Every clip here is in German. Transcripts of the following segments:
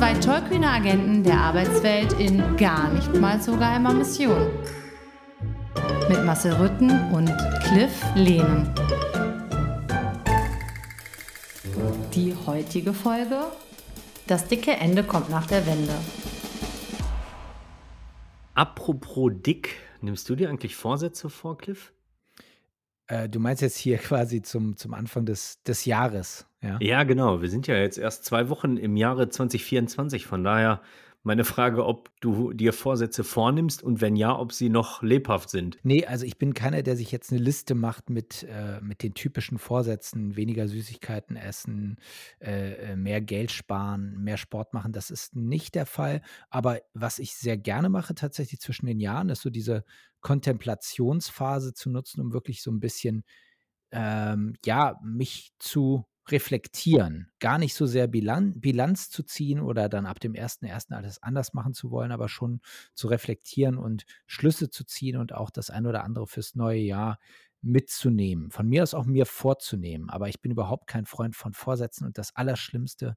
Zwei tollkühne Agenten der Arbeitswelt in gar nicht mal so geheimer Mission. Mit Marcel Rütten und Cliff Lehnen. Die heutige Folge: Das dicke Ende kommt nach der Wende. Apropos dick, nimmst du dir eigentlich Vorsätze vor, Cliff? Äh, du meinst jetzt hier quasi zum, zum Anfang des, des Jahres, ja? Ja, genau. Wir sind ja jetzt erst zwei Wochen im Jahre 2024. Von daher meine Frage, ob du dir Vorsätze vornimmst und wenn ja, ob sie noch lebhaft sind. Nee, also ich bin keiner, der sich jetzt eine Liste macht mit, äh, mit den typischen Vorsätzen, weniger Süßigkeiten essen, äh, äh mehr Geld sparen, mehr Sport machen. Das ist nicht der Fall. Aber was ich sehr gerne mache tatsächlich zwischen den Jahren, ist so diese Kontemplationsphase zu nutzen, um wirklich so ein bisschen, ähm, ja, mich zu reflektieren. Gar nicht so sehr Bilan Bilanz zu ziehen oder dann ab dem 1.1. alles anders machen zu wollen, aber schon zu reflektieren und Schlüsse zu ziehen und auch das ein oder andere fürs neue Jahr mitzunehmen. Von mir aus auch mir vorzunehmen. Aber ich bin überhaupt kein Freund von Vorsätzen und das Allerschlimmste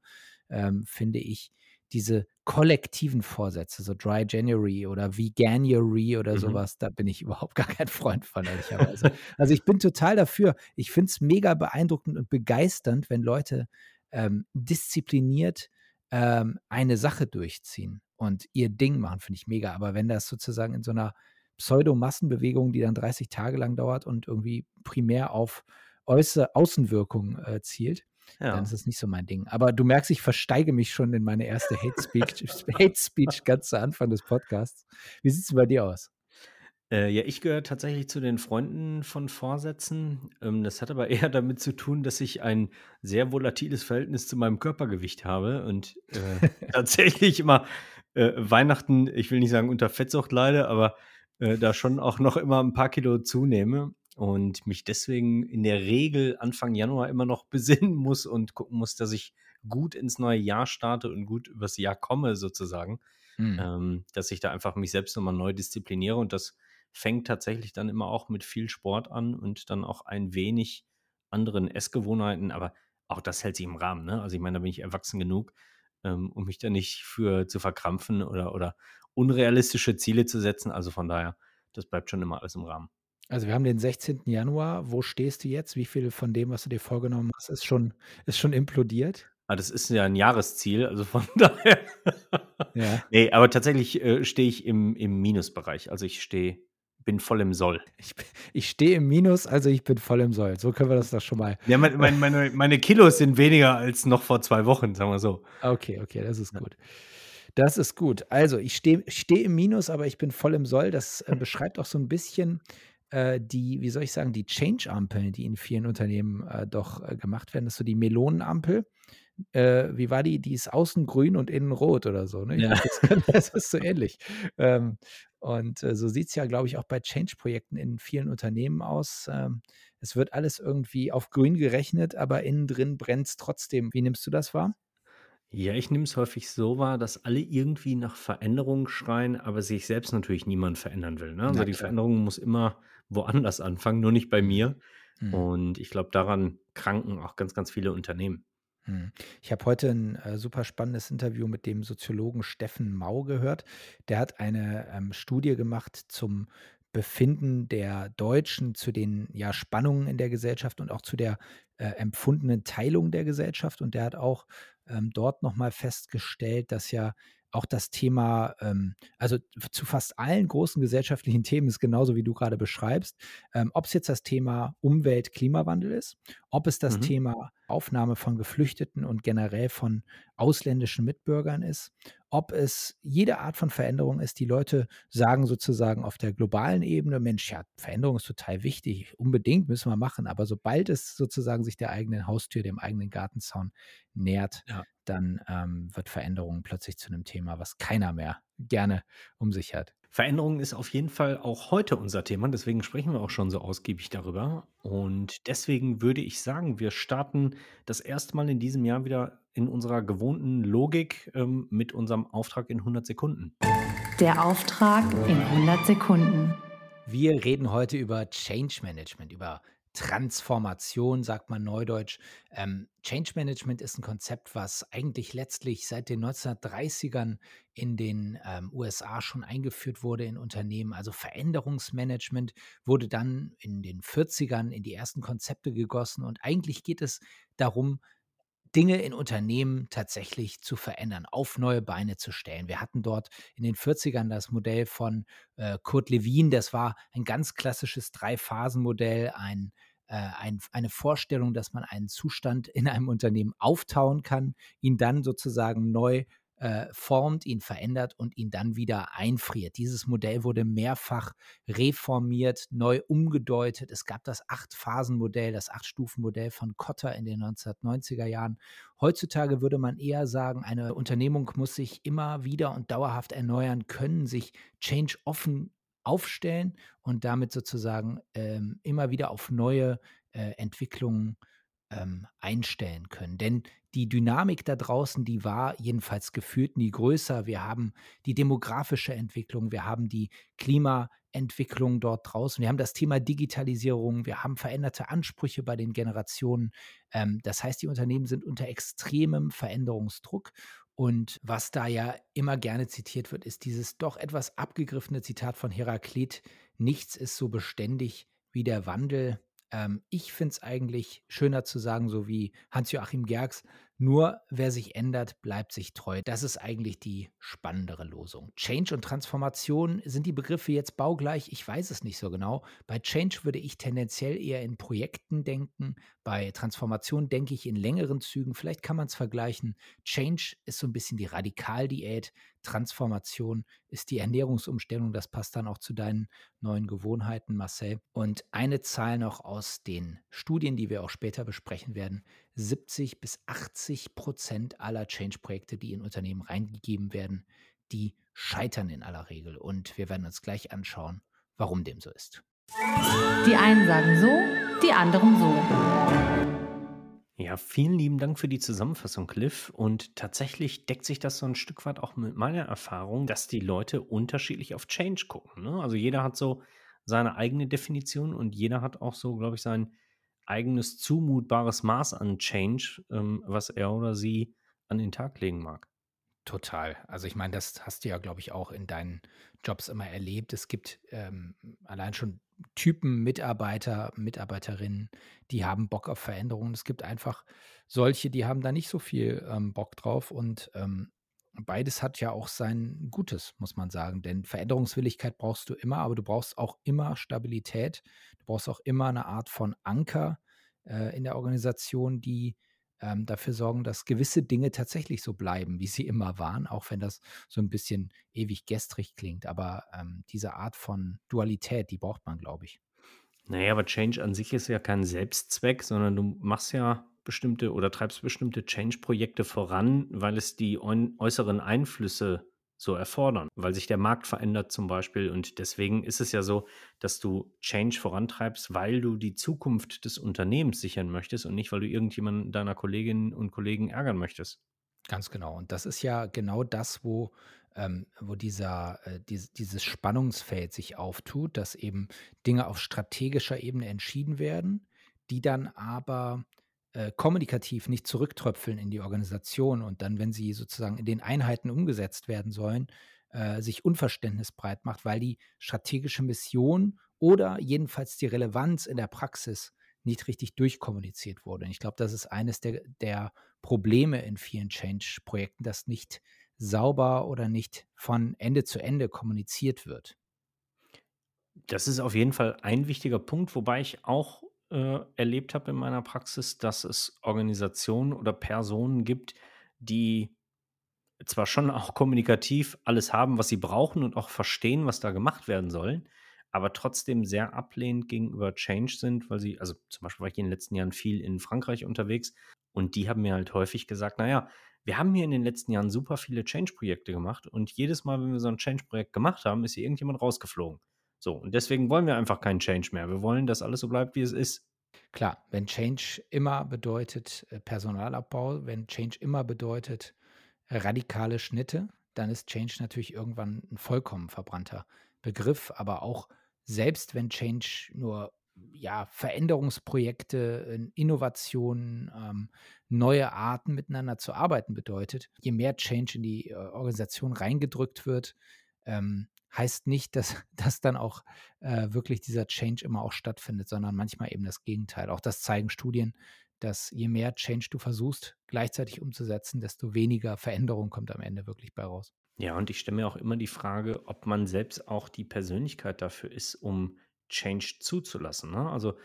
ähm, finde ich, diese kollektiven Vorsätze, so Dry January oder Veganuary oder mhm. sowas, da bin ich überhaupt gar kein Freund von, ehrlicherweise. also ich bin total dafür. Ich finde es mega beeindruckend und begeisternd, wenn Leute ähm, diszipliniert ähm, eine Sache durchziehen und ihr Ding machen, finde ich mega. Aber wenn das sozusagen in so einer Pseudo-Massenbewegung, die dann 30 Tage lang dauert und irgendwie primär auf äußere Außenwirkung äh, zielt, ja. dann ist es nicht so mein Ding. Aber du merkst, ich versteige mich schon in meine erste Hate Speech, Hate Speech ganz zu Anfang des Podcasts. Wie sieht es bei dir aus? Äh, ja, ich gehöre tatsächlich zu den Freunden von Vorsätzen. Ähm, das hat aber eher damit zu tun, dass ich ein sehr volatiles Verhältnis zu meinem Körpergewicht habe und äh, tatsächlich immer äh, Weihnachten, ich will nicht sagen unter Fettsucht leide, aber äh, da schon auch noch immer ein paar Kilo zunehme und mich deswegen in der Regel Anfang Januar immer noch besinnen muss und gucken muss, dass ich gut ins neue Jahr starte und gut übers Jahr komme sozusagen, mhm. ähm, dass ich da einfach mich selbst nochmal neu diszipliniere und das fängt tatsächlich dann immer auch mit viel Sport an und dann auch ein wenig anderen Essgewohnheiten, aber auch das hält sich im Rahmen, ne? Also ich meine, da bin ich erwachsen genug, ähm, um mich da nicht für zu verkrampfen oder, oder unrealistische Ziele zu setzen. Also von daher, das bleibt schon immer alles im Rahmen. Also wir haben den 16. Januar. Wo stehst du jetzt? Wie viel von dem, was du dir vorgenommen hast, ist schon, ist schon implodiert? Ah, das ist ja ein Jahresziel, also von daher. Ja. Nee, aber tatsächlich äh, stehe ich im, im Minusbereich. Also ich stehe, bin voll im Soll. Ich, ich stehe im Minus, also ich bin voll im Soll. So können wir das doch schon mal. Ja, mein, mein, meine, meine Kilos sind weniger als noch vor zwei Wochen, sagen wir so. Okay, okay, das ist gut. Das ist gut. Also ich stehe steh im Minus, aber ich bin voll im Soll. Das äh, beschreibt auch so ein bisschen äh, die, wie soll ich sagen, die Change-Ampeln, die in vielen Unternehmen äh, doch äh, gemacht werden. Das ist so die Melonenampel. Äh, wie war die? Die ist außen grün und innen rot oder so. Ne? Ja. Glaub, das, ist so ähnlich. Ähm, und äh, so sieht es ja, glaube ich, auch bei Change-Projekten in vielen Unternehmen aus. Ähm, es wird alles irgendwie auf grün gerechnet, aber innen drin brennt es trotzdem. Wie nimmst du das wahr? Ja, ich nehme es häufig so wahr, dass alle irgendwie nach Veränderung schreien, aber sich selbst natürlich niemand verändern will. Ne? Also die Veränderung muss immer woanders anfangen, nur nicht bei mir. Mhm. Und ich glaube, daran kranken auch ganz, ganz viele Unternehmen. Mhm. Ich habe heute ein äh, super spannendes Interview mit dem Soziologen Steffen Mau gehört. Der hat eine ähm, Studie gemacht zum Befinden der Deutschen zu den ja, Spannungen in der Gesellschaft und auch zu der äh, empfundenen Teilung der Gesellschaft. Und der hat auch ähm, dort nochmal festgestellt, dass ja auch das Thema, ähm, also zu fast allen großen gesellschaftlichen Themen ist genauso wie du gerade beschreibst, ähm, ob es jetzt das Thema Umwelt, Klimawandel ist, ob es das mhm. Thema Aufnahme von Geflüchteten und generell von ausländischen Mitbürgern ist, ob es jede Art von Veränderung ist. Die Leute sagen sozusagen auf der globalen Ebene, Mensch, ja, Veränderung ist total wichtig, unbedingt müssen wir machen. Aber sobald es sozusagen sich der eigenen Haustür, dem eigenen Gartenzaun nähert, Ja. dann ähm, wird Veränderung plötzlich zu einem Thema, was keiner mehr gerne um sich hat. Veränderung ist auf jeden Fall auch heute unser Thema, deswegen sprechen wir auch schon so ausgiebig darüber. Und deswegen würde ich sagen, wir starten das erste Mal in diesem Jahr wieder in unserer gewohnten Logik ähm, mit unserem Auftrag in 100 Sekunden. Der Auftrag in 100 Sekunden. Wir reden heute über Change Management, über Transformation, sagt man neudeutsch. Ähm, Change Management ist ein Konzept, was eigentlich letztlich seit den 1930ern in den ähm, USA schon eingeführt wurde in Unternehmen. Also Veränderungsmanagement wurde dann in den 40ern in die ersten Konzepte gegossen. Und eigentlich geht es darum, Dinge in Unternehmen tatsächlich zu verändern, auf neue Beine zu stellen. Wir hatten dort in den 40ern das Modell von äh, Kurt Lewin, das war ein ganz klassisches Drei-Phasen-Modell, ein, äh, ein, eine Vorstellung, dass man einen Zustand in einem Unternehmen auftauen kann, ihn dann sozusagen neu äh, formt, ihn verändert und ihn dann wieder einfriert. Dieses Modell wurde mehrfach reformiert, neu umgedeutet. Es gab das Acht-Phasen-Modell, das Acht-Stufen-Modell von Kotter in den 1990er Jahren. Heutzutage würde man eher sagen, eine Unternehmung muss sich immer wieder und dauerhaft erneuern können, sich change offen aufstellen und damit sozusagen ähm, immer wieder auf neue äh, Entwicklungen ähm, einstellen können. Denn die Dynamik da draußen, die war jedenfalls gefühlt nie größer. Wir haben die demografische Entwicklung, wir haben die Klimaentwicklung dort draußen, wir haben das Thema Digitalisierung, wir haben veränderte Ansprüche bei den Generationen. Ähm, das heißt, die Unternehmen sind unter extremem Veränderungsdruck. Und was da ja immer gerne zitiert wird, ist dieses doch etwas abgegriffene Zitat von Heraklit, nichts ist so beständig wie der Wandel. Ähm, ich finde es eigentlich schöner zu sagen, so wie Hans-Joachim Gerks, nur wer sich ändert, bleibt sich treu. Das ist eigentlich die spannendere Losung. Change und Transformation, sind die Begriffe jetzt baugleich? Ich weiß es nicht so genau. Bei Change würde ich tendenziell eher in Projekten denken. Bei Transformation denke ich in längeren Zügen. Vielleicht kann man es vergleichen. Change ist so ein bisschen die Radikaldiät. Transformation ist die Ernährungsumstellung. Das passt dann auch zu deinen neuen Gewohnheiten, Marcel. Und eine Zahl noch aus den Studien, die wir auch später besprechen werden. 70 bis 80 Prozent aller Change-Projekte, die in Unternehmen reingegeben werden, die scheitern in aller Regel. Und wir werden uns gleich anschauen, warum dem so ist. Die einen sagen so, die anderen so. Ja, vielen lieben Dank für die Zusammenfassung, Cliff. Und tatsächlich deckt sich das so ein Stück weit auch mit meiner Erfahrung, dass die Leute unterschiedlich auf Change gucken. Ne? Also jeder hat so seine eigene Definition und jeder hat auch so, glaube ich, sein eigenes zumutbares Maß an Change, ähm, was er oder sie an den Tag legen mag. Total. Also ich meine, das hast du ja, glaube ich, auch in deinen Jobs immer erlebt. Es gibt ähm, allein schon Typen Mitarbeiter, Mitarbeiterinnen, die haben Bock auf Veränderungen. Es gibt einfach solche, die haben da nicht so viel ähm, Bock drauf. Und ähm, beides hat ja auch sein Gutes, muss man sagen. Denn Veränderungswilligkeit brauchst du immer, aber du brauchst auch immer Stabilität. Du brauchst auch immer eine Art von Anker äh, in der Organisation, die ähm, dafür sorgen, dass gewisse Dinge tatsächlich so bleiben, wie sie immer waren, auch wenn das so ein bisschen ewig gestrig klingt. Aber ähm, diese Art von Dualität, die braucht man, glaube ich. Naja, aber Change an sich ist ja kein Selbstzweck, sondern du machst ja bestimmte oder treibst bestimmte Change-Projekte voran, weil es die äußeren Einflüsse so erfordern, weil sich der Markt verändert zum Beispiel. Und deswegen ist es ja so, dass du Change vorantreibst, weil du die Zukunft des Unternehmens sichern möchtest und nicht, weil du irgendjemanden deiner Kolleginnen und Kollegen ärgern möchtest. Ganz genau. Und das ist ja genau das, wo, ähm, wo dieser, äh, dies, dieses Spannungsfeld sich auftut, dass eben Dinge auf strategischer Ebene entschieden werden, die dann aber äh, kommunikativ nicht zurücktröpfeln in die Organisation und dann, wenn sie sozusagen in den Einheiten umgesetzt werden sollen, äh, sich Unverständnis breit macht, weil die strategische Mission oder jedenfalls die Relevanz in der Praxis nicht richtig durchkommuniziert wurde. Und ich glaube, das ist eines der, der Probleme in vielen Change-Projekten, dass nicht sauber oder nicht von Ende zu Ende kommuniziert wird. Das ist auf jeden Fall ein wichtiger Punkt, wobei ich auch äh, erlebt habe in meiner Praxis, dass es Organisationen oder Personen gibt, die zwar schon auch kommunikativ alles haben, was sie brauchen und auch verstehen, was da gemacht werden soll, aber trotzdem sehr ablehnend gegenüber Change sind, weil sie, also zum Beispiel war ich in den letzten Jahren viel in Frankreich unterwegs und die haben mir halt häufig gesagt, naja, wir haben hier in den letzten Jahren super viele Change-Projekte gemacht und jedes Mal, wenn wir so ein Change-Projekt gemacht haben, ist hier irgendjemand rausgeflogen. So, und deswegen wollen wir einfach keinen Change mehr. Wir wollen, dass alles so bleibt, wie es ist. Klar, wenn Change immer bedeutet äh, Personalabbau, wenn Change immer bedeutet radikale Schnitte, dann ist Change natürlich irgendwann ein vollkommen verbrannter Begriff. Aber auch selbst wenn Change nur ja, Veränderungsprojekte, Innovationen, ähm, neue Arten miteinander zu arbeiten bedeutet, je mehr Change in die äh, Organisation reingedrückt wird, ähm, heißt nicht, dass, dass dann auch äh, wirklich dieser Change immer auch stattfindet, sondern manchmal eben das Gegenteil. Auch das zeigen Studien, dass je mehr Change du versuchst gleichzeitig umzusetzen, desto weniger Veränderung kommt am Ende wirklich bei raus. Ja, und ich stelle mir auch immer die Frage, ob man selbst auch die Persönlichkeit dafür ist, um Change zuzulassen. Ne? Also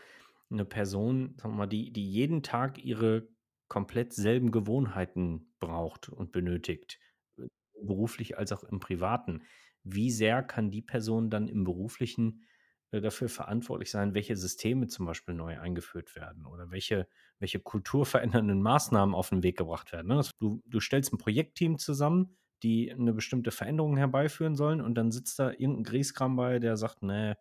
eine Person, sagen wir mal, die, die jeden Tag ihre komplett selben Gewohnheiten braucht und benötigt, äh, beruflich als auch im Privaten. Wie sehr kann die Person dann im beruflichen äh, dafür verantwortlich sein, welche Systeme zum Beispiel neu eingeführt werden oder welche, welche kulturverändernden Maßnahmen auf den Weg gebracht werden. Ne? Du, du stellst ein Projektteam zusammen, die eine bestimmte Veränderung herbeiführen sollen und dann sitzt da irgendein Grieskram bei, der sagt, nee,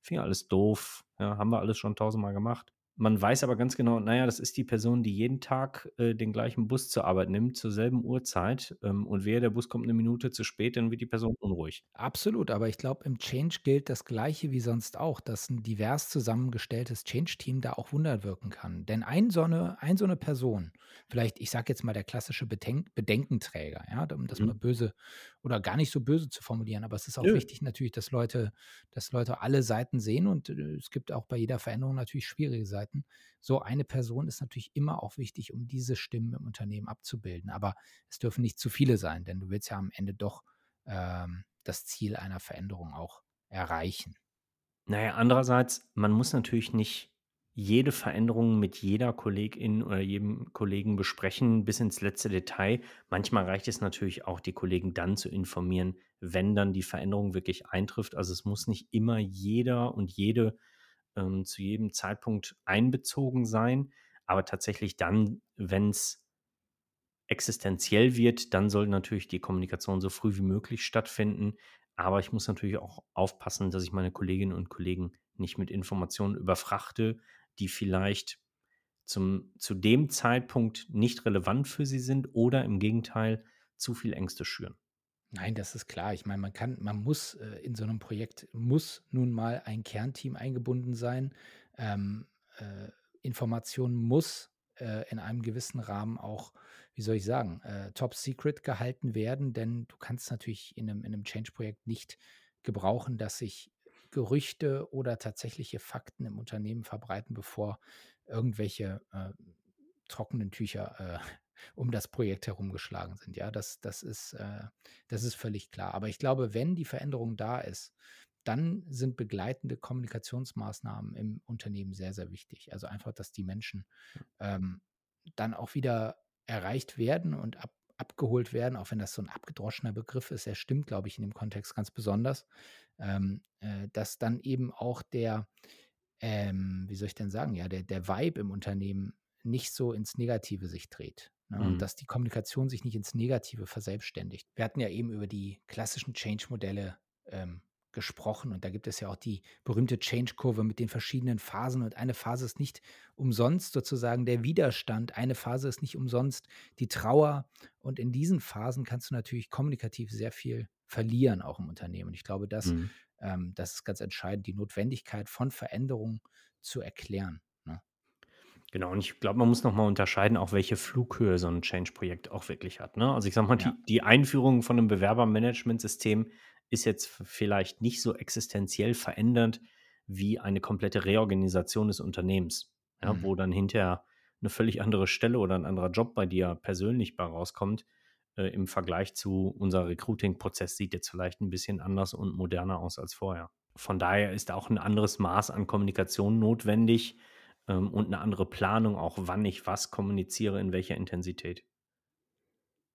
finde alles doof, ja, haben wir alles schon tausendmal gemacht. Man weiß aber ganz genau, naja, das ist die Person, die jeden Tag äh, den gleichen Bus zur Arbeit nimmt, zur selben Uhrzeit. Ähm, und wer der Bus kommt eine Minute zu spät, dann wird die Person unruhig. Absolut, aber ich glaube, im Change gilt das Gleiche wie sonst auch, dass ein divers zusammengestelltes Change-Team da auch Wunder wirken kann. Denn ein so eine, ein so eine Person, vielleicht, ich sage jetzt mal der klassische Bedenk Bedenkenträger, ja, um das mhm. mal böse oder gar nicht so böse zu formulieren, aber es ist auch ja. wichtig natürlich, dass Leute, dass Leute alle Seiten sehen und äh, es gibt auch bei jeder Veränderung natürlich schwierige Seiten. Seiten. So eine Person ist natürlich immer auch wichtig, um diese Stimmen im Unternehmen abzubilden. Aber es dürfen nicht zu viele sein, denn du willst ja am Ende doch ähm, das Ziel einer Veränderung auch erreichen. Naja, andererseits, man muss natürlich nicht jede Veränderung mit jeder Kollegin oder jedem Kollegen besprechen, bis ins letzte Detail. Manchmal reicht es natürlich auch, die Kollegen dann zu informieren, wenn dann die Veränderung wirklich eintrifft. Also es muss nicht immer jeder und jede ähm, zu jedem Zeitpunkt einbezogen sein. Aber tatsächlich dann, wenn es existenziell wird, dann soll natürlich die Kommunikation so früh wie möglich stattfinden. Aber ich muss natürlich auch aufpassen, dass ich meine Kolleginnen und Kollegen nicht mit Informationen überfrachte, die vielleicht zum, zu dem Zeitpunkt nicht relevant für sie sind oder im Gegenteil zu viel Ängste schüren. Nein, das ist klar. Ich meine, man kann, man muss äh, in so einem Projekt muss nun mal ein Kernteam eingebunden sein. Ähm, äh, Information muss äh, in einem gewissen Rahmen auch, wie soll ich sagen, äh, top secret gehalten werden, denn du kannst natürlich in einem, in einem Change-Projekt nicht gebrauchen, dass sich Gerüchte oder tatsächliche Fakten im Unternehmen verbreiten, bevor irgendwelche äh, trockenen Tücher äh, um das Projekt herumgeschlagen sind. Ja, das, das, ist, äh, das ist völlig klar. Aber ich glaube, wenn die Veränderung da ist, dann sind begleitende Kommunikationsmaßnahmen im Unternehmen sehr, sehr wichtig. Also einfach, dass die Menschen ähm, dann auch wieder erreicht werden und ab, abgeholt werden, auch wenn das so ein abgedroschener Begriff ist. Er stimmt, glaube ich, in dem Kontext ganz besonders, ähm, äh, dass dann eben auch der, ähm, wie soll ich denn sagen, ja, der, der Vibe im Unternehmen nicht so ins Negative sich dreht. Ne? Mhm. Und dass die Kommunikation sich nicht ins Negative verselbstständigt. Wir hatten ja eben über die klassischen Change-Modelle ähm, gesprochen und da gibt es ja auch die berühmte Change-Kurve mit den verschiedenen Phasen und eine Phase ist nicht umsonst sozusagen der Widerstand, eine Phase ist nicht umsonst die Trauer und in diesen Phasen kannst du natürlich kommunikativ sehr viel verlieren, auch im Unternehmen. Und ich glaube, das, mhm. ähm, das ist ganz entscheidend, die Notwendigkeit von Veränderungen zu erklären. Genau, und ich glaube, man muss nochmal unterscheiden, auch welche Flughöhe so ein Change-Projekt auch wirklich hat. Ne? Also ich sage mal, ja. die, die, Einführung von einem Bewerbermanagementsystem ist jetzt vielleicht nicht so existenziell verändernd wie eine komplette Reorganisation des Unternehmens, ja, mhm. wo dann hinterher eine völlig andere Stelle oder ein anderer Job bei dir persönlich bei rauskommt. Äh, Im Vergleich zu unser Recruiting-Prozess sieht jetzt vielleicht ein bisschen anders und moderner aus als vorher. Von daher ist auch ein anderes Maß an Kommunikation notwendig, ähm, und eine andere Planung, auch wann ich was kommuniziere, in welcher Intensität.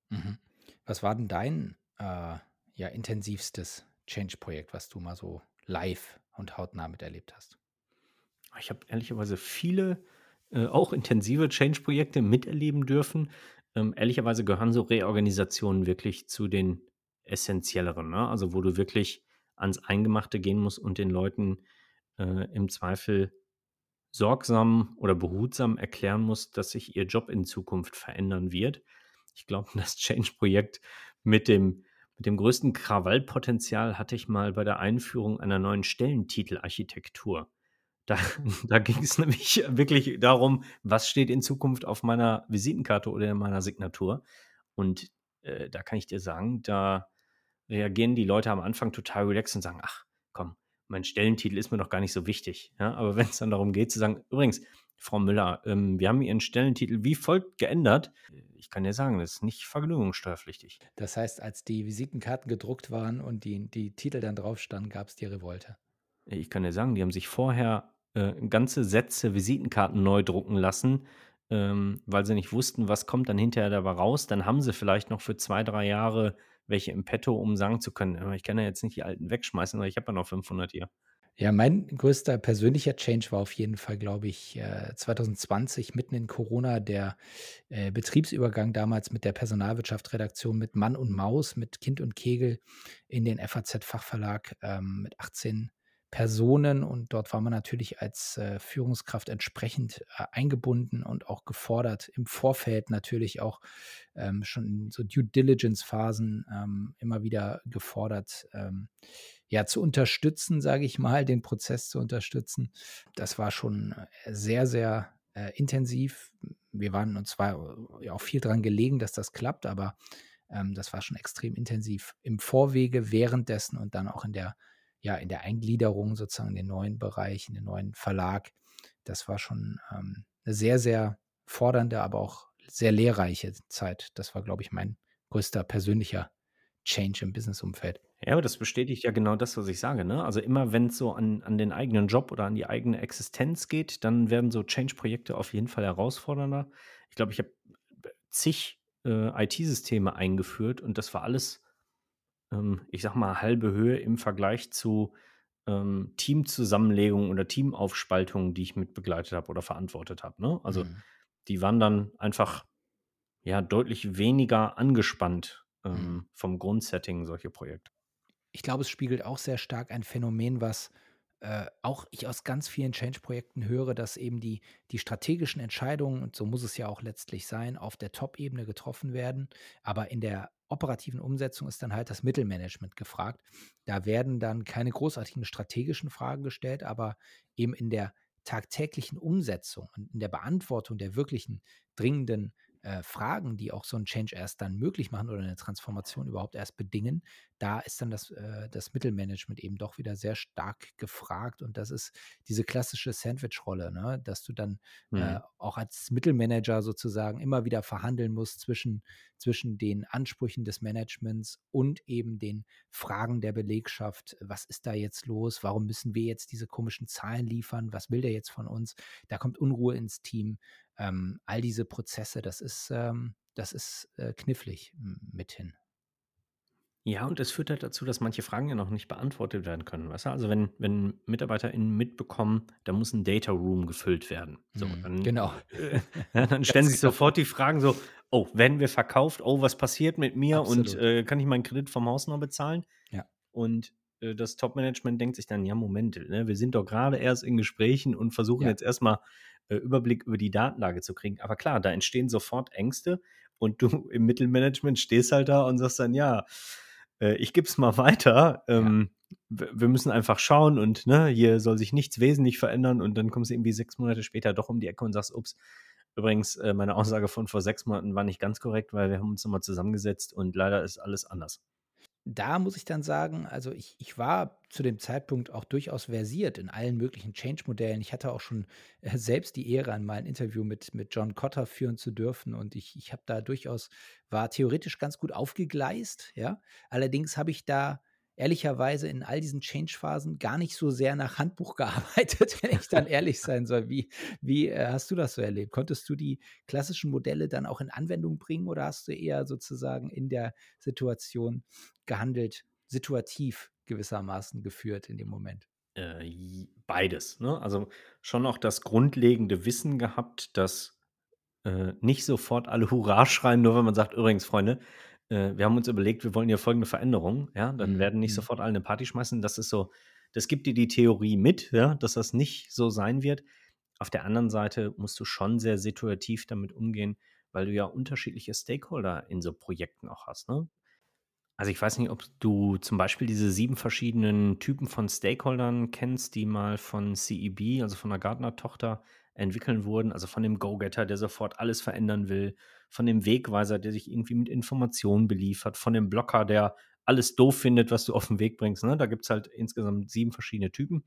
Mhm. Was war denn dein äh, ja, intensivstes Change-Projekt, was du mal so live und hautnah miterlebt hast? Ich habe ehrlicherweise viele, äh, auch intensive Change-Projekte miterleben dürfen. Ähm, ehrlicherweise gehören so Reorganisationen wirklich zu den essentielleren, ne? Also, wo du wirklich ans Eingemachte gehen musst und den Leuten äh, im Zweifel sorgsam oder behutsam erklären musst, dass sich ihr Job in Zukunft verändern wird. Ich glaube, das Change-Projekt mit dem, mit dem größten Krawallpotenzial hatte ich mal bei der Einführung einer neuen Stellentitelarchitektur. Da, da ging es nämlich wirklich darum, was steht in Zukunft auf meiner Visitenkarte oder in meiner Signatur. Und äh, da kann ich dir sagen, da reagieren die Leute am Anfang total relaxed und sagen, ach komm, mein Stellentitel ist mir doch gar nicht so wichtig. Ja? Aber wenn es dann darum geht zu sagen, übrigens, Frau Müller, ähm, wir haben Ihren Stellentitel wie folgt geändert. Ich kann dir sagen, das ist nicht vergnügungssteuerpflichtig. Das heißt, als die Visitenkarten gedruckt waren und die, die Titel dann drauf standen, gab es die Revolte. Ich kann dir sagen, die haben sich vorher äh, ganze Sätze Visitenkarten neu drucken lassen, ähm, weil sie nicht wussten, was kommt dann hinterher dabei raus. Dann haben sie vielleicht noch für zwei, drei Jahre welche im Petto, um sagen zu können, ich kann ja jetzt nicht die alten wegschmeißen, weil ich habe ja noch 500 hier. Ja, mein größter persönlicher Change war auf jeden Fall, glaube ich, 2020 äh, mitten in Corona der äh, Betriebsübergang damals mit der Personalwirtschaft-Redaktion mit Mann und Maus, mit Kind und Kegel in den FAZ-Fachverlag ähm, mit 18 Personen. Und dort war man natürlich als äh, Führungskraft entsprechend eingebunden und auch gefordert, im Vorfeld natürlich auch ähm, schon in so Due Diligence-Phasen ähm, immer wieder gefordert, ja, zu unterstützen, sage ich mal, den Prozess zu unterstützen. Das war schon äh, sehr, sehr äh, intensiv. Wir waren uns zwar ja, auch viel dran gelegen, dass das klappt, aber ähm, das war schon extrem intensiv im Vorwege, währenddessen und dann auch in der ja, in der Eingliederung sozusagen in den neuen Bereich, in den neuen Verlag. Das war schon ähm, eine sehr, sehr fordernde, aber auch sehr lehrreiche Zeit. Das war, glaube ich, mein größter persönlicher Change im Businessumfeld. Ja, aber das bestätigt ja genau das, was ich sage. Ne? Also immer wenn es so an, an den eigenen Job oder an die eigene Existenz geht, dann werden so Change-Projekte auf jeden Fall herausfordernder. Ich glaube, ich habe zig äh, IT-Systeme eingeführt und das war alles ähm, ich sag mal, halbe Höhe im Vergleich zu ähm, Teamzusammenlegungen oder Teamaufspaltungen, die ich mit begleitet habe oder verantwortet habe. Ne? Also mhm. die waren dann einfach ja deutlich weniger angespannt ähm, mhm. vom Grundsetting solche Projekte. Ich glaube, es spiegelt auch sehr stark ein Phänomen, was äh, auch ich aus ganz vielen Change-Projekten höre, dass eben die, die strategischen Entscheidungen, und so muss es ja auch letztlich sein, auf der Top-Ebene getroffen werden, aber in der operativen Umsetzung ist dann halt das Mittelmanagement gefragt. Da werden dann keine großartigen strategischen Fragen gestellt, aber eben in der tagtäglichen Umsetzung und in der Beantwortung der wirklichen dringenden äh, Fragen, die auch so ein Change erst dann möglich machen oder eine Transformation überhaupt erst bedingen, da ist dann das, äh, das Mittelmanagement eben doch wieder sehr stark gefragt. Und das ist diese klassische Sandwich-Rolle, ne? dass du dann äh, mhm. äh, auch als Mittelmanager sozusagen immer wieder verhandeln musst zwischen, zwischen den Ansprüchen des Managements und eben den Fragen der Belegschaft. Was ist da jetzt los? Warum müssen wir jetzt diese komischen Zahlen liefern? Was will der jetzt von uns? Da kommt Unruhe ins Team. Ähm, all diese Prozesse, das ist, ähm, das ist äh, knifflig mithin. Ja, und es führt halt dazu, dass manche Fragen ja noch nicht beantwortet werden können. Weißt du? Also wenn, wenn MitarbeiterInnen mitbekommen, da muss ein Data Room gefüllt werden. So, mhm, dann, genau. Äh, dann stellen sich sofort die Fragen so, oh, werden wir verkauft? Oh, was passiert mit mir? Absolut. Und äh, kann ich meinen Kredit vom Haus noch bezahlen? Ja. Und äh, das Top-Management denkt sich dann, ja, Moment, ne, wir sind doch gerade erst in Gesprächen und versuchen ja. jetzt erstmal äh, Überblick über die Datenlage zu kriegen. Aber klar, da entstehen sofort Ängste und du im Mittelmanagement stehst halt da und sagst dann, ja, äh, ich gebe es mal weiter. Ähm, ja. Wir müssen einfach schauen und ne, hier soll sich nichts wesentlich verändern und dann kommst du irgendwie sechs Monate später doch um die Ecke und sagst, ups, übrigens, äh, meine Aussage von vor sechs Monaten war nicht ganz korrekt, weil wir haben uns nochmal zusammengesetzt und leider ist alles anders da muss ich dann sagen, also ich, ich war zu dem Zeitpunkt auch durchaus versiert in allen möglichen Change-Modellen. Ich hatte auch schon äh, selbst die Ehre, einmal ein Interview mit, mit John Cotter führen zu dürfen und ich, ich habe da durchaus, war theoretisch ganz gut aufgegleist, ja. Allerdings habe ich da ehrlicherweise in all diesen Change-Phasen gar nicht so sehr nach Handbuch gearbeitet, wenn ich dann ehrlich sein soll. Wie, wie äh, hast du das so erlebt? Konntest du die klassischen Modelle dann auch in Anwendung bringen oder hast du eher sozusagen in der Situation gehandelt, situativ gewissermaßen geführt in dem Moment? Äh, beides, ne? Also schon auch das grundlegende Wissen gehabt, dass äh, nicht sofort alle Hurra schreien, nur wenn man sagt, übrigens, Freunde, äh, wir haben uns überlegt, wir wollen hier folgende Veränderung, ja, dann Mhm, werden nicht mhm. sofort alle eine Party schmeißen. Das ist so, das gibt dir die Theorie mit, ja, dass das nicht so sein wird. Auf der anderen Seite musst du schon sehr situativ damit umgehen, weil du ja unterschiedliche Stakeholder in so Projekten auch hast, ne? Also ich weiß nicht, ob du zum Beispiel diese sieben verschiedenen Typen von Stakeholdern kennst, die mal von CEB, also von der Gartner-Tochter, entwickeln wurden. Also von dem Go-Getter, der sofort alles verändern will, von dem Wegweiser, der sich irgendwie mit Informationen beliefert, von dem Blocker, der alles doof findet, was du auf den Weg bringst. Ne? Da gibt es halt insgesamt sieben verschiedene Typen.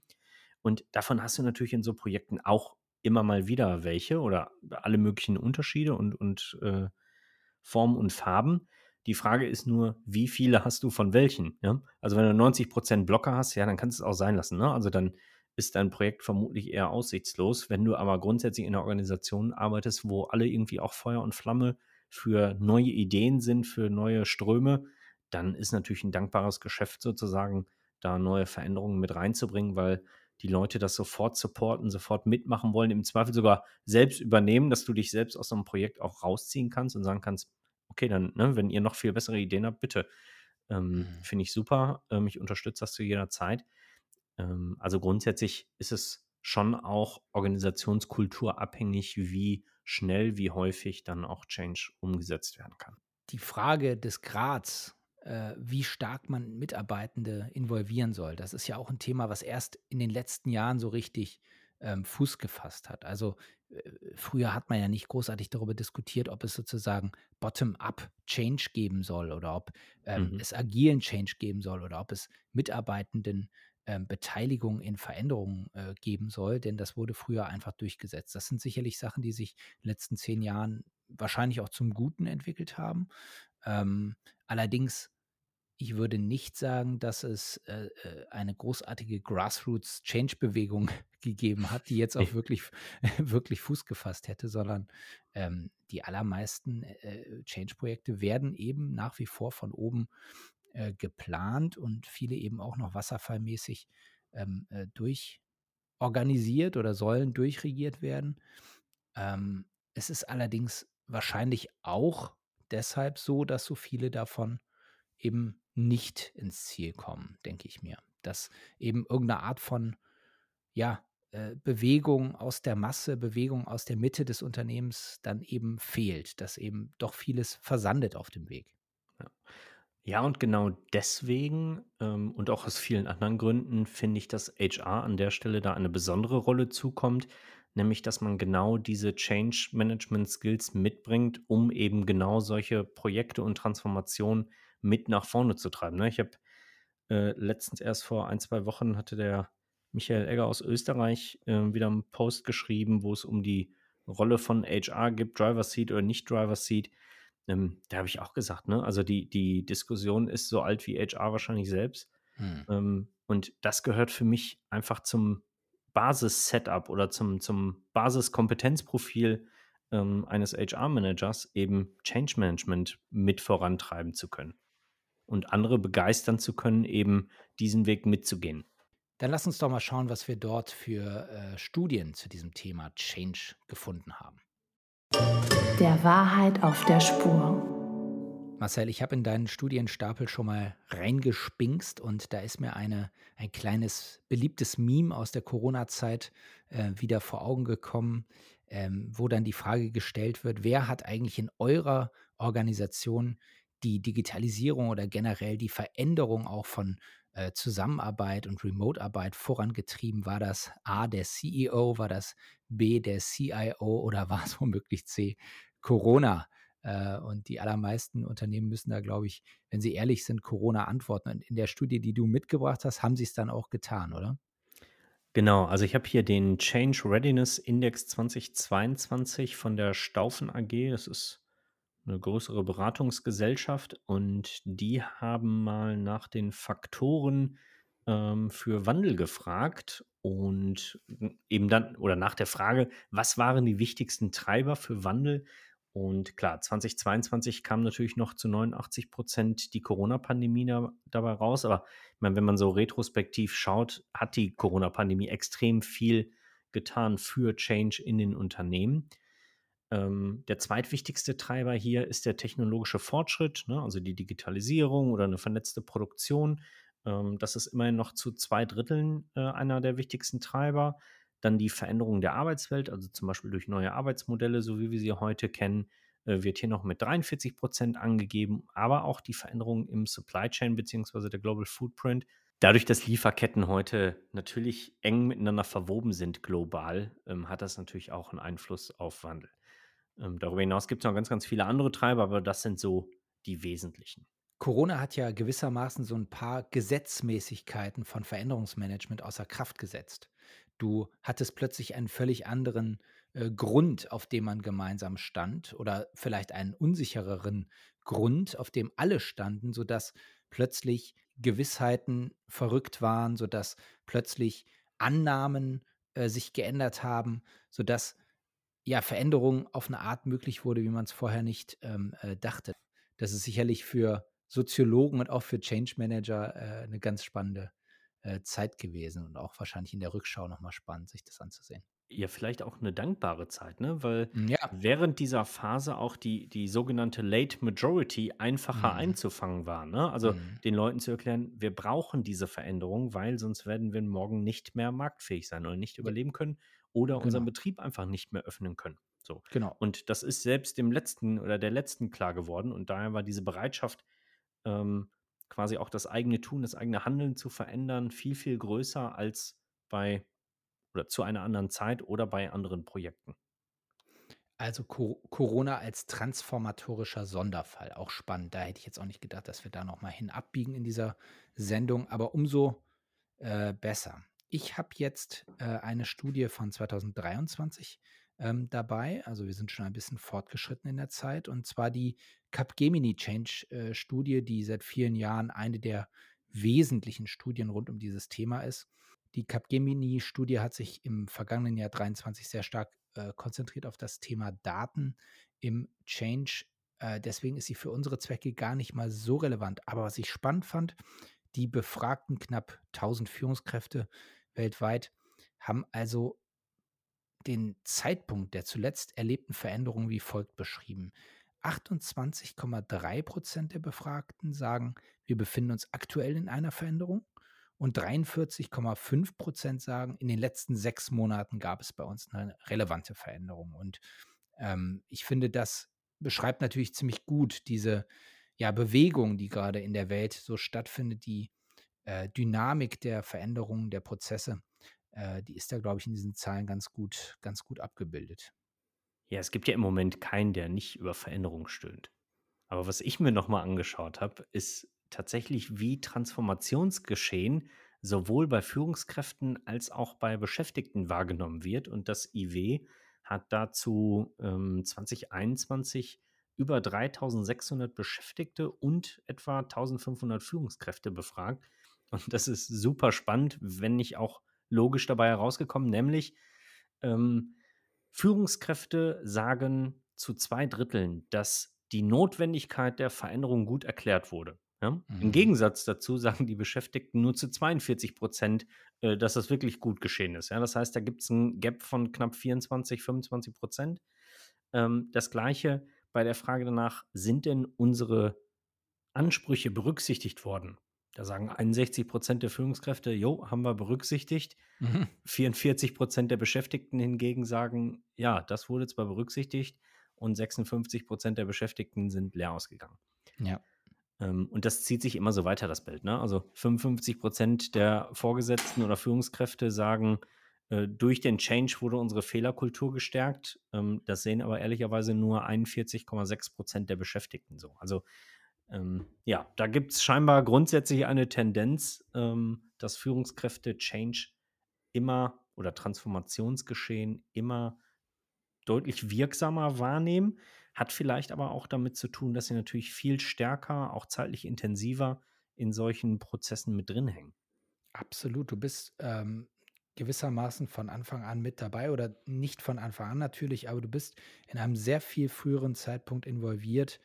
Und davon hast du natürlich in so Projekten auch immer mal wieder welche oder alle möglichen Unterschiede und, und äh, Formen und Farben. Die Frage ist nur, wie viele hast du von welchen? Ja? Also wenn du 90% Blocker hast, ja, dann kannst du es auch sein lassen. Ne? Also dann ist dein Projekt vermutlich eher aussichtslos. Wenn du aber grundsätzlich in einer Organisation arbeitest, wo alle irgendwie auch Feuer und Flamme für neue Ideen sind, für neue Ströme, dann ist natürlich ein dankbares Geschäft sozusagen, da neue Veränderungen mit reinzubringen, weil die Leute das sofort supporten, sofort mitmachen wollen, im Zweifel sogar selbst übernehmen, dass du dich selbst aus so einem Projekt auch rausziehen kannst und sagen kannst, okay, dann, ne, wenn ihr noch viel bessere Ideen habt, bitte. Ähm, Mhm. Finde ich super. Ähm, ich unterstütze das zu jeder Zeit. Ähm, also grundsätzlich ist es schon auch Organisationskultur abhängig, wie schnell, wie häufig dann auch Change umgesetzt werden kann. Die Frage des Grads, äh, wie stark man Mitarbeitende involvieren soll, das ist ja auch ein Thema, was erst in den letzten Jahren so richtig, ähm, Fuß gefasst hat. Also, äh, früher hat man ja nicht großartig darüber diskutiert, ob es sozusagen bottom-up Change geben soll oder ob, ähm, Mhm. es agilen Change geben soll oder ob es Mitarbeitenden, ähm, Beteiligung in Veränderungen, äh, geben soll, denn das wurde früher einfach durchgesetzt. Das sind sicherlich Sachen, die sich in den letzten 10 Jahren wahrscheinlich auch zum Guten entwickelt haben. Ähm, allerdings, ich würde nicht sagen, dass es, äh, äh, eine großartige Grassroots-Change-Bewegung gegeben hat, die jetzt auch wirklich wirklich Fuß gefasst hätte, sondern, ähm, die allermeisten, äh, Change-Projekte werden eben nach wie vor von oben, äh, geplant und viele eben auch noch wasserfallmäßig, ähm, äh, durchorganisiert oder sollen durchregiert werden. Ähm, es ist allerdings wahrscheinlich auch deshalb so, dass so viele davon eben nicht ins Ziel kommen, denke ich mir. Dass eben irgendeine Art von, ja, äh, Bewegung aus der Masse, Bewegung aus der Mitte des Unternehmens dann eben fehlt, dass eben doch vieles versandet auf dem Weg. Ja. Ja, und genau deswegen ähm, und auch aus vielen anderen Gründen finde ich, dass HR an der Stelle da eine besondere Rolle zukommt, nämlich dass man genau diese Change Management Skills mitbringt, um eben genau solche Projekte und Transformationen mit nach vorne zu treiben. Ne? Ich habe äh, letztens erst vor ein, zwei Wochen hatte der Michael Egger aus Österreich äh, wieder einen Post geschrieben, wo es um die Rolle von HR gibt, Driver Seat oder nicht Driver Seat. Ähm, da habe ich auch gesagt, ne, also die die Diskussion ist so alt wie HR wahrscheinlich selbst. Mhm. Ähm, und das gehört für mich einfach zum Basis-Setup oder zum zum Basiskompetenzprofil, ähm, eines HR-Managers, eben Change Management mit vorantreiben zu können und andere begeistern zu können, eben diesen Weg mitzugehen. Dann lass uns doch mal schauen, was wir dort für, äh, Studien zu diesem Thema Change gefunden haben. Der Wahrheit auf der Spur. Marcel, ich habe in deinen Studienstapel schon mal reingespinkst und da ist mir eine ein kleines beliebtes Meme aus der Corona-Zeit, äh, wieder vor Augen gekommen, ähm, wo dann die Frage gestellt wird: „Wer hat eigentlich in eurer Organisation die Digitalisierung oder generell die Veränderung auch von, äh, Zusammenarbeit und Remote-Arbeit vorangetrieben? War das A, der CEO? War das B, der CIO oder war es womöglich C, Corona?“ Äh, und die allermeisten Unternehmen müssen da, glaube ich, wenn sie ehrlich sind, Corona antworten. Und in der Studie, die du mitgebracht hast, haben sie es dann auch getan, oder? Genau, also ich habe hier den Change Readiness Index 2022 von der Staufen AG. Das ist 'ne größere Beratungsgesellschaft und die haben mal nach den Faktoren, ähm, für Wandel gefragt und n eben dann oder nach der Frage: „Was waren die wichtigsten Treiber für Wandel?“ Und klar, 2022 kam natürlich noch zu 89% die Corona-Pandemie da dabei raus. Aber ich meine, wenn man so retrospektiv schaut, hat die Corona-Pandemie extrem viel getan für Change in den Unternehmen. Ähm, der zweitwichtigste Treiber hier ist der technologische Fortschritt, ne, also die Digitalisierung oder eine vernetzte Produktion. Ähm, das ist immerhin noch zu zwei Dritteln äh, einer der wichtigsten Treiber. Dann die Veränderung der Arbeitswelt, also zum Beispiel durch neue Arbeitsmodelle, so wie wir sie heute kennen, äh, wird hier noch mit 43 Prozent angegeben, aber auch die Veränderung im Supply Chain bzw. der Global Footprint. Dadurch, dass Lieferketten heute natürlich eng miteinander verwoben sind global, ähm, hat das natürlich auch einen Einfluss auf Wandel. Ähm, darüber hinaus gibt es noch ganz, ganz viele andere Treiber, aber das sind so die wesentlichen. Corona hat ja gewissermaßen so ein paar Gesetzmäßigkeiten von Veränderungsmanagement außer Kraft gesetzt. Du hattest plötzlich einen völlig anderen, äh, Grund, auf dem man gemeinsam stand oder vielleicht einen unsichereren Grund, auf dem alle standen, sodass plötzlich Gewissheiten verrückt waren, sodass plötzlich Annahmen, äh, sich geändert haben, sodass, ja, Veränderung auf eine Art möglich wurde, wie man es vorher nicht, ähm, äh, dachte. Das ist sicherlich für Soziologen und auch für Change Manager, äh, 'ne ganz spannende, Zeit gewesen und auch wahrscheinlich in der Rückschau noch mal spannend, sich das anzusehen. Ja, vielleicht auch eine dankbare Zeit, ne? Weil Hm, ja. während dieser Phase auch die die sogenannte Late Majority einfacher Mhm. einzufangen war, ne? Also, Mhm. den Leuten zu erklären: „Wir brauchen diese Veränderung, weil sonst werden wir morgen nicht mehr marktfähig sein oder nicht überleben können oder unseren Genau. Betrieb einfach nicht mehr öffnen können.“ So. Genau. Und das ist selbst dem Letzten oder der Letzten klar geworden und daher war diese Bereitschaft, ähm, quasi auch das eigene Tun, das eigene Handeln zu verändern, viel, viel größer als bei oder zu einer anderen Zeit oder bei anderen Projekten. Also, Co Corona als transformatorischer Sonderfall, auch spannend. Da hätte ich jetzt auch nicht gedacht, dass wir da noch mal hin abbiegen in dieser Sendung, aber umso, äh, besser. Ich habe jetzt, äh, eine Studie von 2023, ähm, dabei. Also, wir sind schon ein bisschen fortgeschritten in der Zeit, und zwar die Capgemini Change, äh, Studie, die seit vielen Jahren eine der wesentlichen Studien rund um dieses Thema ist. Die Capgemini-Studie hat sich im vergangenen Jahr 23 sehr stark, äh, konzentriert auf das Thema Daten im Change. Äh, deswegen ist sie für unsere Zwecke gar nicht mal so relevant. Aber was ich spannend fand, die befragten knapp 1.000 Führungskräfte weltweit haben also den Zeitpunkt der zuletzt erlebten Veränderungen wie folgt beschrieben: 28,3% der Befragten sagen: „Wir befinden uns aktuell in einer Veränderung“, und 43,5% sagen: „In den letzten 6 Monaten gab es bei uns eine relevante Veränderung.“ Und, ähm, ich finde, das beschreibt natürlich ziemlich gut diese, ja, Bewegung, die gerade in der Welt so stattfindet, die, äh, Dynamik der Veränderungen der Prozesse, äh, die ist da, glaube ich, in diesen Zahlen ganz gut ganz gut abgebildet. Ja, es gibt ja im Moment keinen, der nicht über Veränderung stöhnt. Aber was ich mir noch mal angeschaut habe, ist tatsächlich, wie Transformationsgeschehen sowohl bei Führungskräften als auch bei Beschäftigten wahrgenommen wird. Und das IW hat dazu ähm, 2021 über 3.600 Beschäftigte und etwa 1.500 Führungskräfte befragt. Und das ist super spannend, wenn nicht auch logisch dabei herausgekommen, nämlich ähm, Führungskräfte sagen zu zwei Dritteln, dass die Notwendigkeit der Veränderung gut erklärt wurde. Ja? Im Mhm. Gegensatz dazu sagen die Beschäftigten nur zu 42 Prozent, äh, dass das wirklich gut geschehen ist. Ja? Das heißt, da gibt es ein Gap von knapp 24, 25 Prozent. Ähm, das gleiche bei der Frage danach, sind denn unsere Ansprüche berücksichtigt worden? Da sagen 61 Prozent der Führungskräfte, jo, haben wir berücksichtigt. Mhm. 44 Prozent der Beschäftigten hingegen sagen, ja, das wurde zwar berücksichtigt und 56 Prozent der Beschäftigten sind leer ausgegangen. Ja. Ähm, und das zieht sich immer so weiter, das Bild. Ne? Also 55 Prozent der Vorgesetzten oder Führungskräfte sagen, äh, durch den Change wurde unsere Fehlerkultur gestärkt. Ähm, das sehen aber ehrlicherweise nur 41,6 Prozent der Beschäftigten so. Also ähm, ja, da gibt es scheinbar grundsätzlich eine Tendenz, ähm, dass Führungskräfte Change immer oder Transformationsgeschehen immer deutlich wirksamer wahrnehmen. Hat vielleicht aber auch damit zu tun, dass sie natürlich viel stärker, auch zeitlich intensiver in solchen Prozessen mit drin hängen. Absolut. Du bist ähm, gewissermaßen von Anfang an mit dabei oder nicht von Anfang an natürlich, aber du bist in einem sehr viel früheren Zeitpunkt involviert,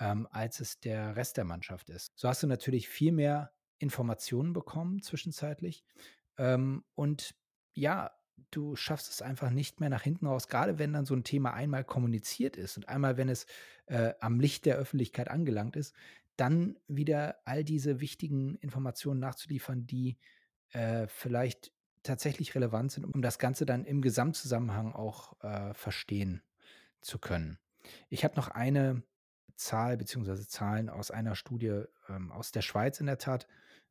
ähm, als es der Rest der Mannschaft ist. So hast du natürlich viel mehr Informationen bekommen zwischenzeitlich. Ähm, und ja, du schaffst es einfach nicht mehr nach hinten raus, gerade wenn dann so ein Thema einmal kommuniziert ist und einmal, wenn es äh, am Licht der Öffentlichkeit angelangt ist, dann wieder all diese wichtigen Informationen nachzuliefern, die äh, vielleicht tatsächlich relevant sind, um das Ganze dann im Gesamtzusammenhang auch äh, verstehen zu können. Ich habe noch eine Zahl beziehungsweise Zahlen aus einer Studie ähm, aus der Schweiz in der Tat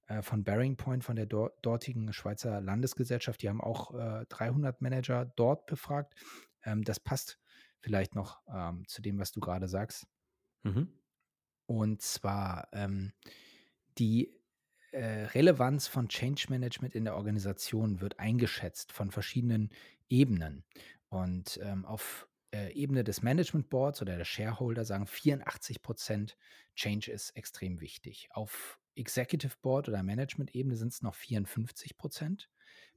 äh, von Bearing Point, von der dor dortigen Schweizer Landesgesellschaft. Die haben auch äh, 300 Manager dort befragt. Ähm, das passt vielleicht noch ähm, zu dem, was du gerade sagst. Mhm. Und zwar ähm, die äh, Relevanz von Change Management in der Organisation wird eingeschätzt von verschiedenen Ebenen. Und ähm, auf äh, Ebene des Management Boards oder der Shareholder sagen 84 Prozent Change ist extrem wichtig. Auf Executive Board oder Management-Ebene sind es noch 54 Prozent.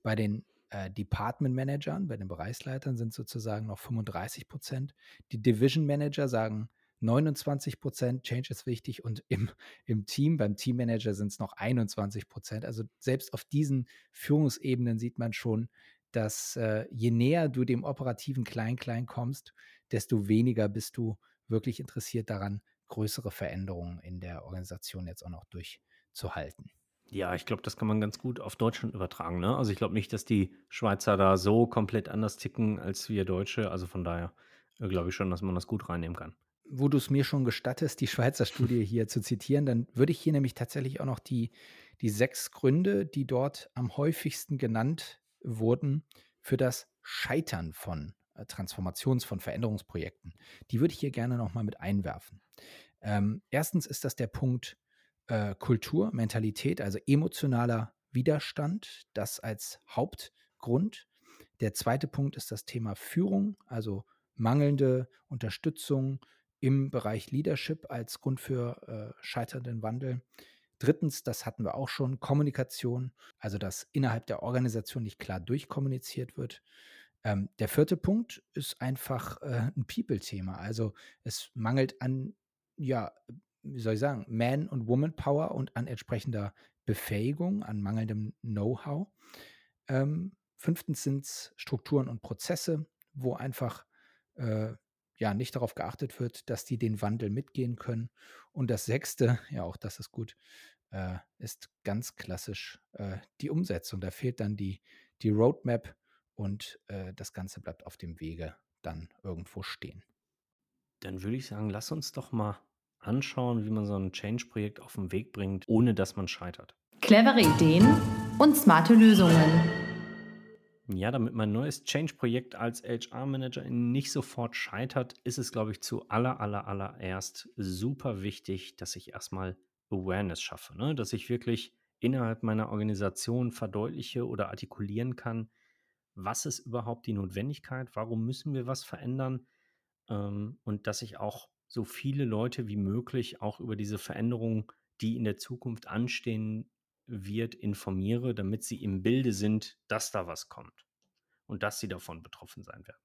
Bei den äh, Department Managern, bei den Bereichsleitern sind sozusagen noch 35 Prozent. Die Division Manager sagen 29 Prozent, Change ist wichtig und im, im Team, beim Teammanager sind es noch 21 Prozent. Also selbst auf diesen Führungsebenen sieht man schon, dass äh, je näher du dem operativen Klein-Klein kommst, desto weniger bist du wirklich interessiert daran, größere Veränderungen in der Organisation jetzt auch noch durchzuhalten. Ja, ich glaube, das kann man ganz gut auf Deutschland übertragen. Ne? Also ich glaube nicht, dass die Schweizer da so komplett anders ticken als wir Deutsche. Also von daher äh, glaube ich schon, dass man das gut reinnehmen kann wo du es mir schon gestattest, die Schweizer Studie hier zu zitieren, dann würde ich hier nämlich tatsächlich auch noch die, die sechs Gründe, die dort am häufigsten genannt wurden, für das Scheitern von äh, Transformations-, von Veränderungsprojekten, die würde ich hier gerne nochmal mit einwerfen. Ähm, erstens ist das der Punkt äh, Kultur, Mentalität, also emotionaler Widerstand, das als Hauptgrund. Der zweite Punkt ist das Thema Führung, also mangelnde Unterstützung, im Bereich Leadership als Grund für äh, scheiternden Wandel. Drittens, das hatten wir auch schon, Kommunikation, also dass innerhalb der Organisation nicht klar durchkommuniziert wird. Ähm, der vierte Punkt ist einfach äh, ein People-Thema. Also es mangelt an, ja, wie soll ich sagen, Man- und Woman-Power und an entsprechender Befähigung, an mangelndem Know-how. Ähm, fünftens sind es Strukturen und Prozesse, wo einfach äh, ja nicht darauf geachtet wird, dass die den Wandel mitgehen können. Und das sechste, ja auch das ist gut, äh, ist ganz klassisch äh, die Umsetzung. Da fehlt dann die, die Roadmap und äh, das Ganze bleibt auf dem Wege dann irgendwo stehen. Dann würde ich sagen, lass uns doch mal anschauen, wie man so ein Change-Projekt auf den Weg bringt, ohne dass man scheitert. Clevere Ideen und smarte Lösungen. Ja, damit mein neues Change-Projekt als HR-Manager nicht sofort scheitert, ist es, glaube ich, zu aller, aller, allererst super wichtig, dass ich erstmal Awareness schaffe, ne? dass ich wirklich innerhalb meiner Organisation verdeutliche oder artikulieren kann, was ist überhaupt die Notwendigkeit, warum müssen wir was verändern ähm, und dass ich auch so viele Leute wie möglich auch über diese Veränderungen, die in der Zukunft anstehen, wird, informiere, damit sie im Bilde sind, dass da was kommt und dass sie davon betroffen sein werden.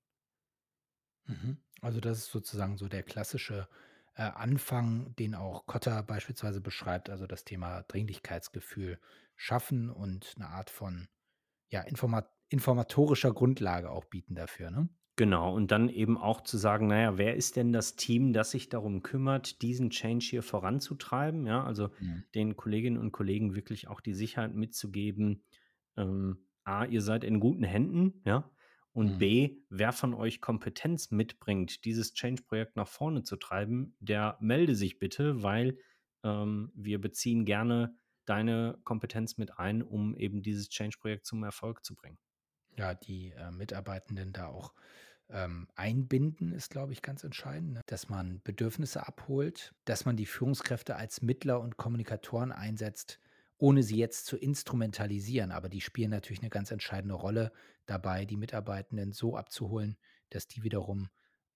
Mhm. Also das ist sozusagen so der klassische äh, Anfang, den auch Kotter beispielsweise beschreibt, also das Thema Dringlichkeitsgefühl schaffen und eine Art von ja, informa informatorischer Grundlage auch bieten dafür. Ne? Genau, und dann eben auch zu sagen, naja, wer ist denn das Team, das sich darum kümmert, diesen Change hier voranzutreiben? Ja, also mhm. den Kolleginnen und Kollegen wirklich auch die Sicherheit mitzugeben, ähm, A, ihr seid in guten Händen, ja, und mhm. B, wer von euch Kompetenz mitbringt, dieses Change-Projekt nach vorne zu treiben, der melde sich bitte, weil ähm, wir beziehen gerne deine Kompetenz mit ein, um eben dieses Change-Projekt zum Erfolg zu bringen. Ja, die äh, Mitarbeitenden da auch ähm, einbinden ist, glaube ich, ganz entscheidend, ne? dass man Bedürfnisse abholt, dass man die Führungskräfte als Mittler und Kommunikatoren einsetzt, ohne sie jetzt zu instrumentalisieren. Aber die spielen natürlich eine ganz entscheidende Rolle dabei, die Mitarbeitenden so abzuholen, dass die wiederum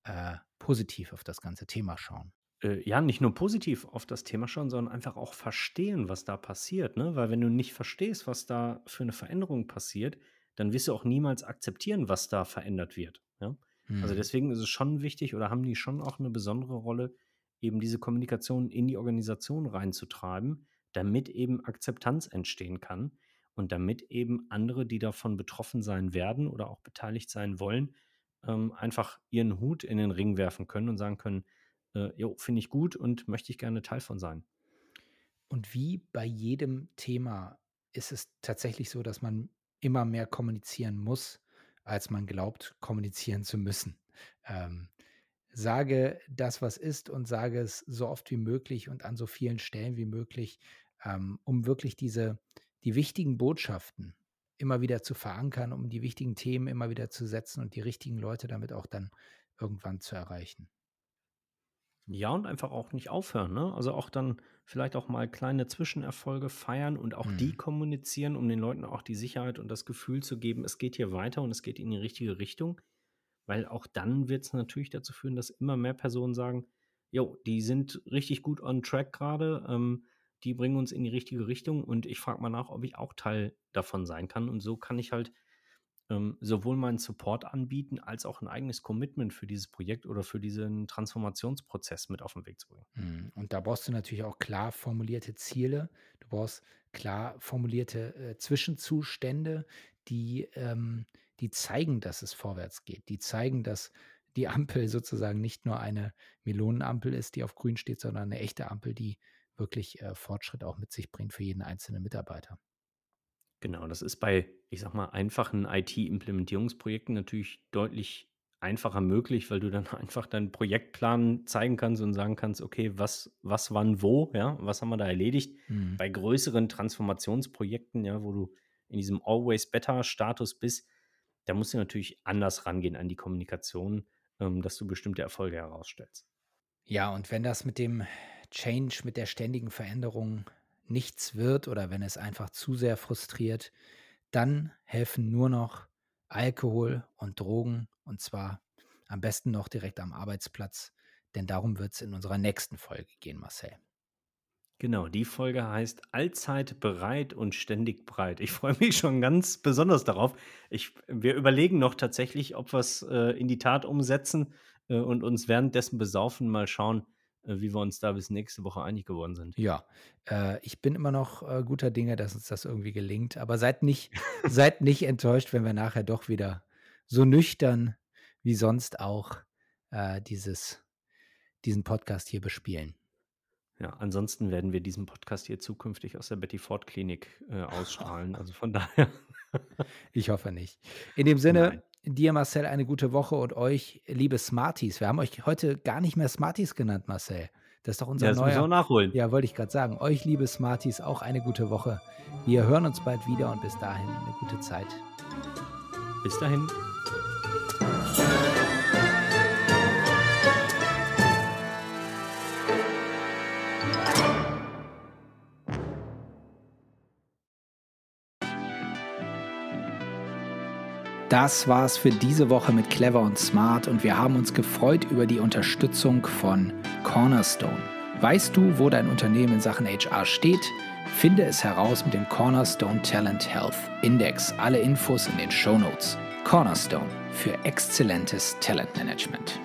äh, positiv auf das ganze Thema schauen. Äh, ja, nicht nur positiv auf das Thema schauen, sondern einfach auch verstehen, was da passiert. Ne? Weil wenn du nicht verstehst, was da für eine Veränderung passiert, dann wirst du auch niemals akzeptieren, was da verändert wird. Also Mhm. deswegen ist es schon wichtig oder haben die schon auch eine besondere Rolle, eben diese Kommunikation in die Organisation reinzutreiben, damit eben Akzeptanz entstehen kann und damit eben andere, die davon betroffen sein werden oder auch beteiligt sein wollen, ähm, einfach ihren Hut in den Ring werfen können und sagen können, äh, jo, finde ich gut und möchte ich gerne Teil von sein. Und wie bei jedem Thema ist es tatsächlich so, dass man immer mehr kommunizieren muss, als man glaubt, kommunizieren zu müssen. Ähm, sage das, was ist und sage es so oft wie möglich und an so vielen Stellen wie möglich, ähm, um wirklich diese, die wichtigen Botschaften immer wieder zu verankern, um die wichtigen Themen immer wieder zu setzen und die richtigen Leute damit auch dann irgendwann zu erreichen. Ja, und einfach auch nicht aufhören, ne? Also auch dann vielleicht auch mal kleine Zwischenerfolge feiern und auch die Mhm. kommunizieren, um den Leuten auch die Sicherheit und das Gefühl zu geben, es geht hier weiter und es geht in die richtige Richtung. Weil auch dann wird es natürlich dazu führen, dass immer mehr Personen sagen, jo, die sind richtig gut on track gerade, ähm, die bringen uns in die richtige Richtung und ich frage mal nach, ob ich auch Teil davon sein kann. Und so kann ich halt ähm, sowohl meinen Support anbieten, als auch ein eigenes Commitment für dieses Projekt oder für diesen Transformationsprozess mit auf den Weg zu bringen. Mhm. Und da brauchst du natürlich auch klar formulierte Ziele. Du brauchst klar formulierte äh, Zwischenzustände, die, ähm, die zeigen, dass es vorwärts geht. Die zeigen, dass die Ampel sozusagen nicht nur eine Melonenampel ist, die auf grün steht, sondern eine echte Ampel, die wirklich äh, Fortschritt auch mit sich bringt für jeden einzelnen Mitarbeiter. Genau, das ist bei, ich sag mal, einfachen IT-Implementierungsprojekten natürlich deutlich einfacher möglich, weil du dann einfach deinen Projektplan zeigen kannst und sagen kannst, okay, was, was wann wo, ja, was haben wir da erledigt. Mhm. Bei größeren Transformationsprojekten, ja, wo du in diesem Always Better-Status bist, da musst du natürlich anders rangehen an die Kommunikation, ähm, dass du bestimmte Erfolge herausstellst. Ja, und wenn das mit dem Change, mit der ständigen Veränderung nichts wird oder wenn es einfach zu sehr frustriert, dann helfen nur noch Alkohol und Drogen und zwar am besten noch direkt am Arbeitsplatz, denn darum wird es in unserer nächsten Folge gehen, Marcel. Genau, die Folge heißt Allzeit bereit und ständig breit. Ich freue mich schon ganz besonders darauf. Ich, wir überlegen noch tatsächlich, ob wir es äh, in die Tat umsetzen äh, und uns währenddessen besaufen, mal schauen, wie wir uns da bis nächste Woche einig geworden sind. Ja, äh, ich bin immer noch äh, guter Dinge, dass uns das irgendwie gelingt, aber seid nicht, seid nicht enttäuscht, wenn wir nachher doch wieder so nüchtern wie sonst auch äh, dieses, diesen Podcast hier bespielen. Ja, ansonsten werden wir diesen Podcast hier zukünftig aus der Betty Ford Klinik äh, ausstrahlen. Also von daher. Ich hoffe nicht. In dem Sinne, Nein. Dir, Marcel, eine gute Woche und euch, liebe Smarties. Wir haben euch heute gar nicht mehr Smarties genannt, Marcel. Das ist doch unser Ja, das müssen wir neuer. auch nachholen. Ja, wollte ich gerade sagen. Euch, liebe Smarties, auch eine gute Woche. Wir hören uns bald wieder und bis dahin eine gute Zeit. Bis dahin. Das war's für diese Woche mit Clever und Smart und wir haben uns gefreut über die Unterstützung von Cornerstone. Weißt du, wo dein Unternehmen in Sachen HR steht? Finde es heraus mit dem Cornerstone Talent Health Index. Alle Infos in den Show Notes. Cornerstone für exzellentes Talentmanagement.